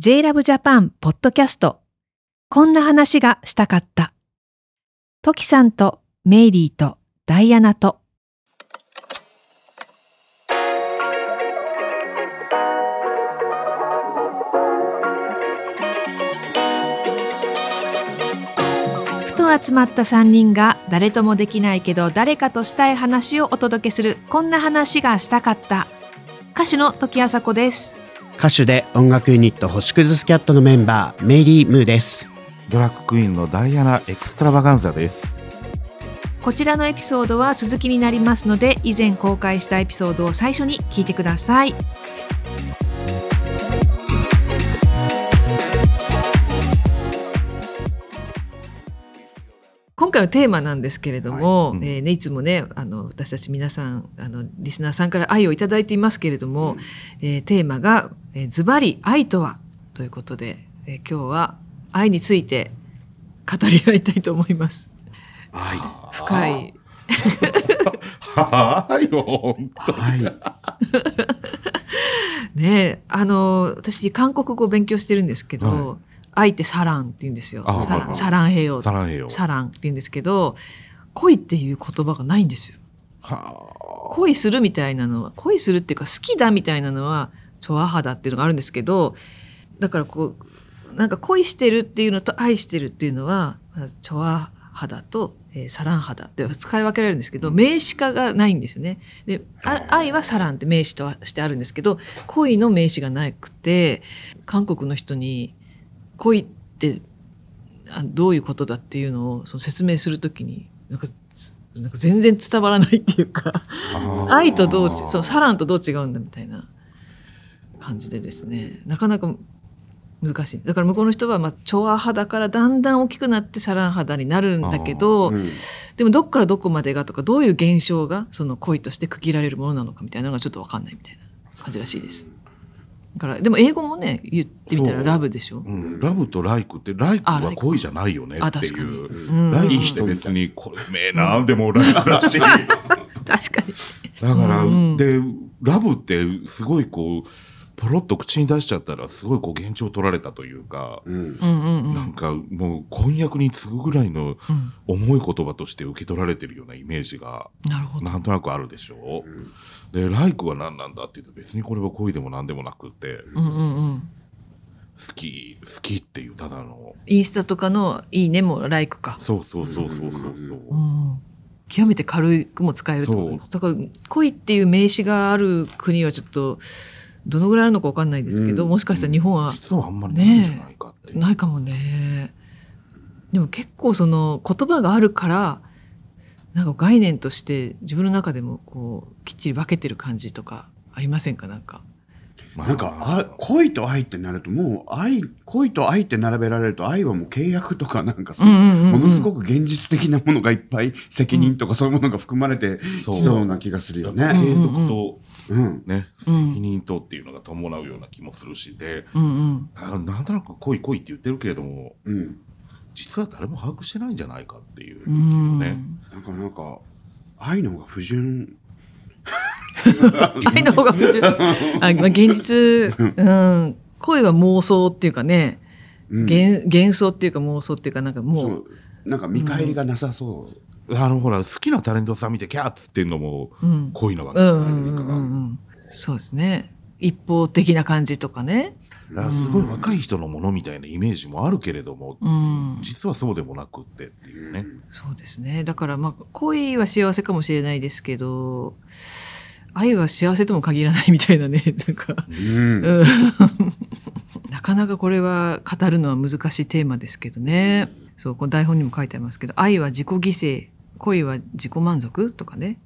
JLove Japan ポッドキャスト。こんな話がしたかった。トキさんとメイリーとダイアナと。ふと集まった3人が誰ともできないけど誰かとしたい話をお届けするこんな話がしたかった。歌手の時あさこです。歌手で音楽ユニット星屑スキャットのメンバーメイリー・ムーですドラッグクイーンのダイアナ・エクストラバガンザです。こちらのエピソードは続きになりますので以前公開したエピソードを最初に聞いてください回のテーマなんですけれども、はい。うん。えーね、いつもねあの私たち皆さんあのリスナーさんから愛をいただいていますけれども、えーテーマが「えーズバリ愛とは?」ということで、えー今日は愛について語り合いたいと思います。はい深い。はい、本当。はいねえあの私韓国語を勉強してるんですけど、は愛ってサランって言うんですよ。あサランあサランヘヨサランヘヨ。サランって言うんですけど恋っていう言葉がないんですよ。は恋するみたいなのは恋するっていうか好きだみたいなのはチョアハダっていうのがあるんですけどだからこうなんか恋してるっていうのと愛してるっていうのはまあチョアハダと、えーサランハダって使い分けられるんですけど名詞化がないんですよね。であ愛はサランって名詞としてあるんですけど恋の名詞がなくて韓国の人に恋ってあどういうことだっていうのをその説明するときになんかなんか全然伝わらないっていうか。あ愛とどうちそのサランとどう違うんだみたいな感じでですねなかなか難しいだから向こうの人はまあチョア派だからだんだん大きくなってサラン肌になるんだけど、うんでもどっからどこまでがとかどういう現象がその恋として区切られるものなのかみたいなのがちょっと分かんないみたいな感じらしいです。だからでも英語もね言ってみたらラブでしょ。うん、ラブとライクって、ライクは恋じゃないよねっていう。うんライクって別に、これ、めえな、でもライクだし。だ 確かに。から、うんで、ラブってすごいこう、ポロッと口に出しちゃったら、すごいこう、幻聴取られたというか、うんうんうんうん。なんかもう婚約に次ぐぐらいのうん重い言葉として受け取られてるようなイメージがなるほど。なんとなくあるでしょう。で、ライクは何なんだって言うと別にこれは恋でも何でもなくって、うんうんうん。好き、好きっていうただの、インスタとかのいいねもライクか。そうそうそうそうそうそう。うん極めて軽くも使えるとそうだから恋っていう名詞がある国はちょっとどのぐらいあるのかわかんないですけど、うんもしかしたら日本は実はあんまりないんじゃないかっていう。ないかもね。でも結構その言葉があるからなんか概念として自分の中でもこうきっちり分けてる感じとかありませんか？なんか。まあ。なんかあ恋と愛ってなるともう愛恋と愛って並べられると愛はもう契約とかなんかそう、うんうんうんうん。ものすごく現実的なものがいっぱい責任とかそういうものが含まれてそう。きそうな気がするよ継ね。続とうんね、うん。責任とっていうのが伴うような気もするしで、うんうん。あなんとなく恋恋って言ってるけれども、うん。実は誰も把握してないんじゃないかっていううん。ね。なんかなんか愛の方が不純愛の方が不純。あ、まあ、現実、うん。恋は妄想っていうかね、うん幻幻想っていうか妄想っていうかなんかそもう、うなんか見返りがなさそう。あのほら好きなタレントさん見てキャーっつってんのもうん。恋なわけじゃうんうないですか。んうんうん。そうですね。一方的な感じとかね。すごい若い人のものみたいなイメージもあるけれども、うん。実はそうでもなくってっていうね。そうですね。だからまあ恋は幸せかもしれないですけど、愛は幸せとも限らないみたいなね。なんか、うんうんなかなかこれは語るのは難しいテーマですけどね。そう、この台本にも書いてありますけど、愛は自己犠牲、恋は自己満足とかね。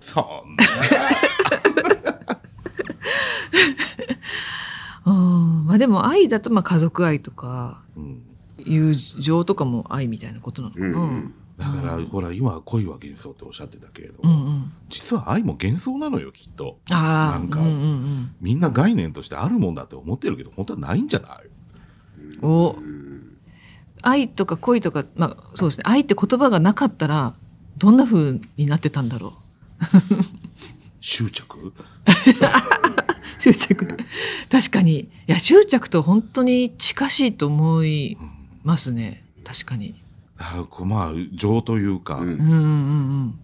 そん うん。まあでも愛だとまあ家族愛とか、な、うん、友情とかも愛みたいなことなのかな。うんだから、ほら今は恋は幻想っておっしゃってたけれどうんも、うん。実は愛も幻想なのよきっと。ああ、なんかうんうんみんな概念としてあるもんだって思ってるけど本当はないんじゃない？うん。お、愛とか恋とか、まあそうですね。愛って言葉がなかったら、どんな風になってたんだろう？執着？執着確かにいや執着と本当に近しいと思いますね確かにあこうまあ情というか、うん。うんうんうん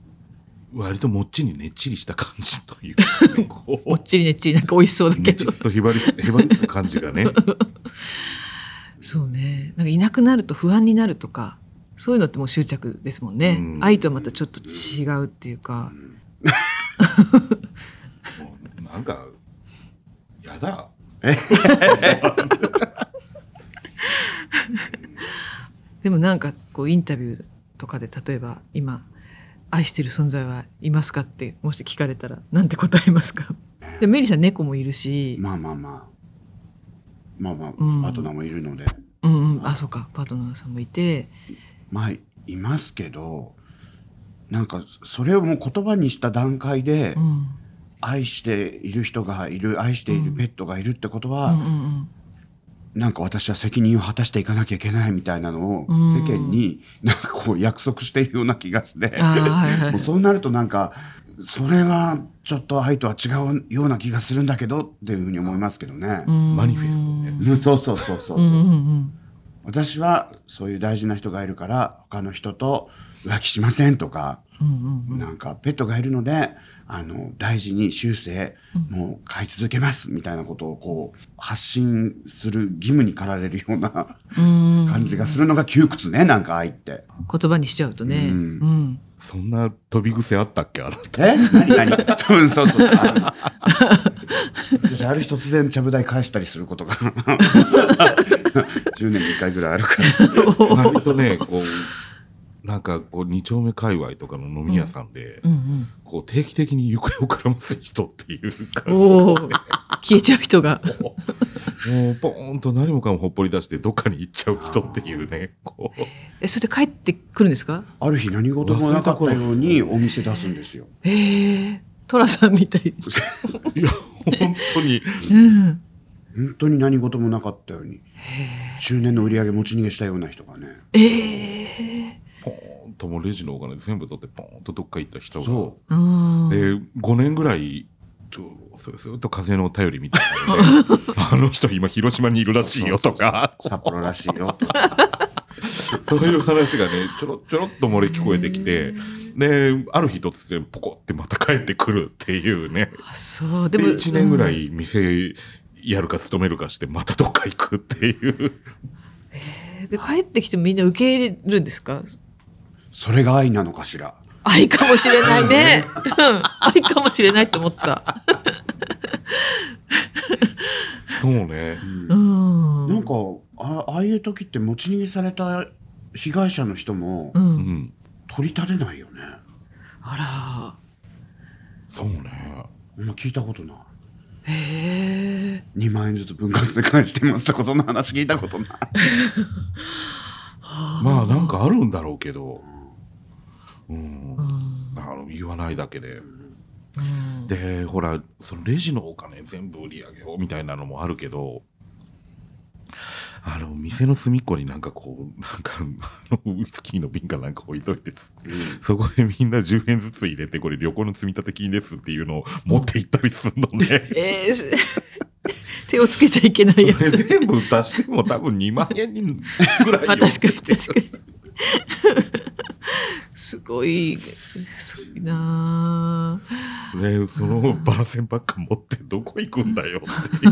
割ともっちりねっちりした感じというか、ね、こもっちりねっちりなんか美味しそうだけど。うちょっと へばりへばりした感じがね。そうね。なんかいなくなると不安になるとかそういうのってもう執着ですもんね、うん。愛とはまたちょっと違うっていうか、もうなんかやだ。でもなんかこうインタビューとかで例えば今愛してる存在はいますかってもし聞かれたらなんて答えますか？でメリーさん猫もいるし、まあまあまあ。まあまあ、うん。パートナーもいるので。うんうん、あそうか。パートナーさんもいて。まあいますけどなんかそれをもう言葉にした段階で、うん。うん愛している人がいる愛しているペットがいるってことは、うんうんなんか私は責任を果たしていかなきゃいけないみたいなのをうん。世間になんかこう約束しているような気がして、もうそうなるとなんかそれはちょっと愛とは違うような気がするんだけどっていうふうに思いますけどね。うん。マニフェストね。うん。そうそうそうそうそう、私はそういう大事な人がいるから他の人と浮気しませんとか、うんうん。なんかペットがいるのであの大事に終生もう飼い続けますみたいなことをこう発信する義務に駆られるようなうん。感じがするのが窮屈ねなんか愛って。言葉にしちゃうとね、ううん。んそんな飛び癖あったっけ？あなた。え？何？何？多分そうそう。私ある日突然ちゃぶ台返したりすることが。10年に1回ぐらいあるから。割とねこうなんかこう二丁目界隈とかの飲み屋さんで、うんこう定期的に行方をくらます人っていうかうん、おお消えちゃう人が。もうポーンと何もかもほっぽり出してどっかに行っちゃう人っていうねこう。えそれで帰ってくるんですか？ある日何事もなかったようにお店出すんですよ。へえ寅さんみたい、いや本当に。うん、本当に何事もなかったように。中年の売り上げ持ち逃げしたような人がね。ええポーンともうレジのお金全部取ってポーンとどっか行った人が。そう。ん。で5年ぐらいずっと風の頼りみたいなのであの人今広島にいるらしいよとか。う札幌らしいよ。そういう話がねちょろちょろっと漏れ聞こえてきて。である日突然ポコってまた帰ってくるっていうね。あそう。ででも1年ぐらうんい店やるか勤めるかしてまたどっか行くっていう。で帰ってきてもみんな受け入れるんですか？それが愛なのかしら？愛かもしれないね。うん愛かもしれないと思った。そうねうん。なんかあああいう時って持ち逃げされた被害者の人もう。うんん取り立てないよねあそうねあんま聞いたことないら。へえ。2万円ずつ分割で返してますとかそんな話聞いたことない まあなんかあるんだろうけどうんうん。あの言わないだけでうんでほらそのレジのお金全部売り上げようみたいなのもあるけどあの店の隅っこになんかこうなんかあのウイスキーの瓶かなんか置いといてそこでみんな10円ずつ入れてこれ旅行の積立金ですっていうのを持って行ったりするのね。えーす 手をつけちゃいけないやつ。全部足しても多分2万円にぐらい確かに確かに。すごい、すごいなあね、そのバラ線ばっか持ってどこ行くんだよって。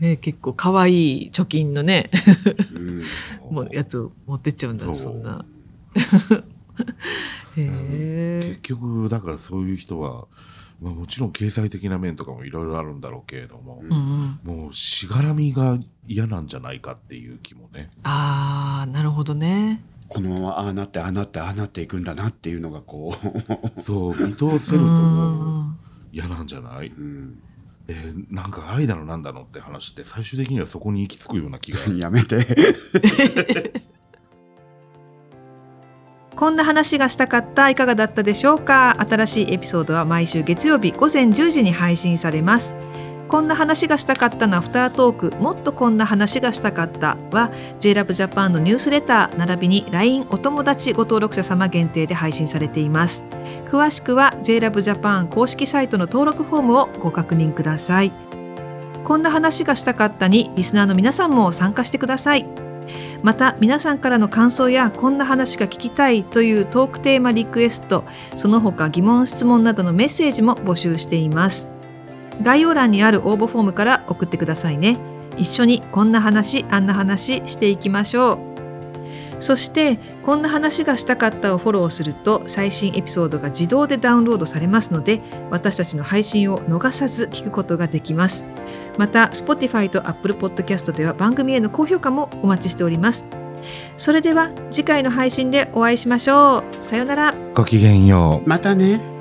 ね、結構可愛い貯金のね、うんもうやつを持ってっちゃうんだ、そんな。結。局だからそういう人は、まあ、もちろん経済的な面とかもいろいろあるんだろうけれども、うんうん。もうしがらみが嫌なんじゃないかっていう気もね。ああ、なるほどね。このままああなってああなってああなっていくんだなっていうのがこそう見通せると嫌なんじゃない？ううん。えーなんか愛だのなんだのって話って最終的にはそこに行き着くような気が。やめて。こんな話がしたかったいかがだったでしょうか？新しいエピソードは毎週月曜日午前10時に配信されますこんな話がしたかったのアフタートークもっとこんな話がしたかったは JLAB JAPAN のニュースレター並びに LINE お友達ご登録者様限定で配信されています。詳しくは JLAB JAPAN 公式サイトの登録フォームをご確認ください。こんな話がしたかったにリスナーの皆さんも参加してください。また皆さんからの感想やこんな話が聞きたいというトークテーマリクエストその他疑問質問などのメッセージも募集しています。概要欄にある応募フォームから送ってくださいね。一緒にこんな話あんな話していきましょう。そしてこんな話がしたかったをフォローすると最新エピソードが自動でダウンロードされますので私たちの配信を逃さず聞くことができます。また Spotify と Apple Podcast では番組への高評価もお待ちしております。それでは次回の配信でお会いしましょう。さようなら。ごきげんよう。またね。